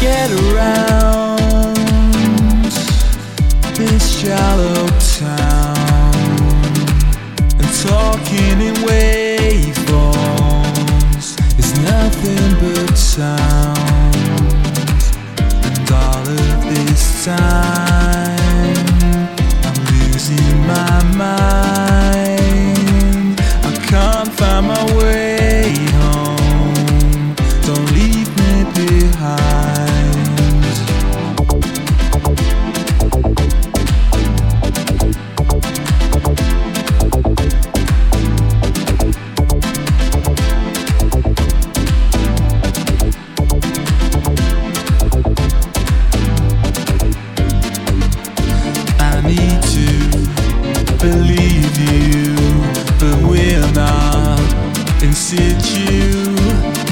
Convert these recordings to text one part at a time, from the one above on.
get around this shallow town. And talking in waveforms is nothing but sounds and all of this time in situ.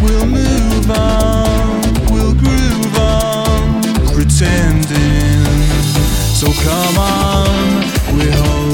We'll move on, we'll groove on, pretending. So come on, we're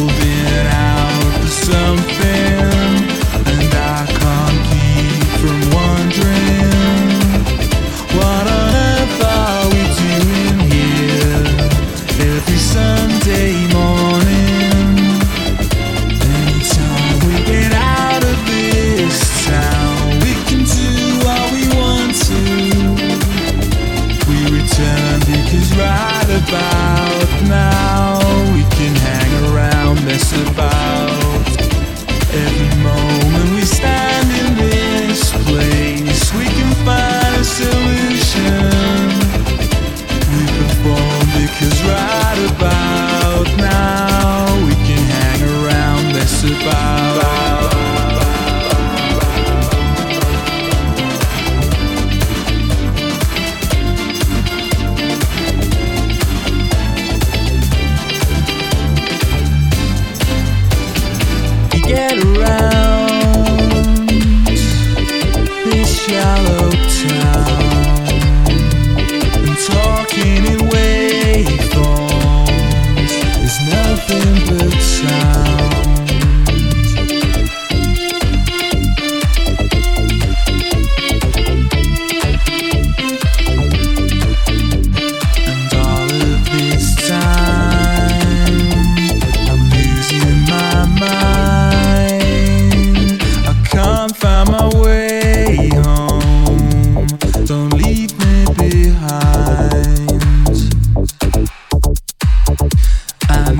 return because right about now we can hang around, mess about. Every moment we stand in this place, we can find a solution. We perform because right We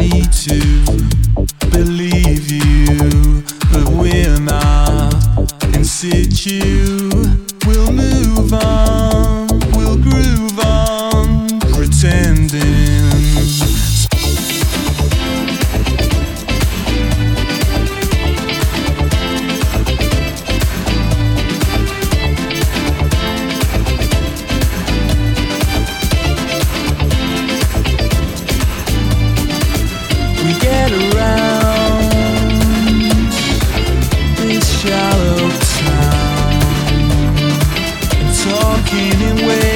need to walking in.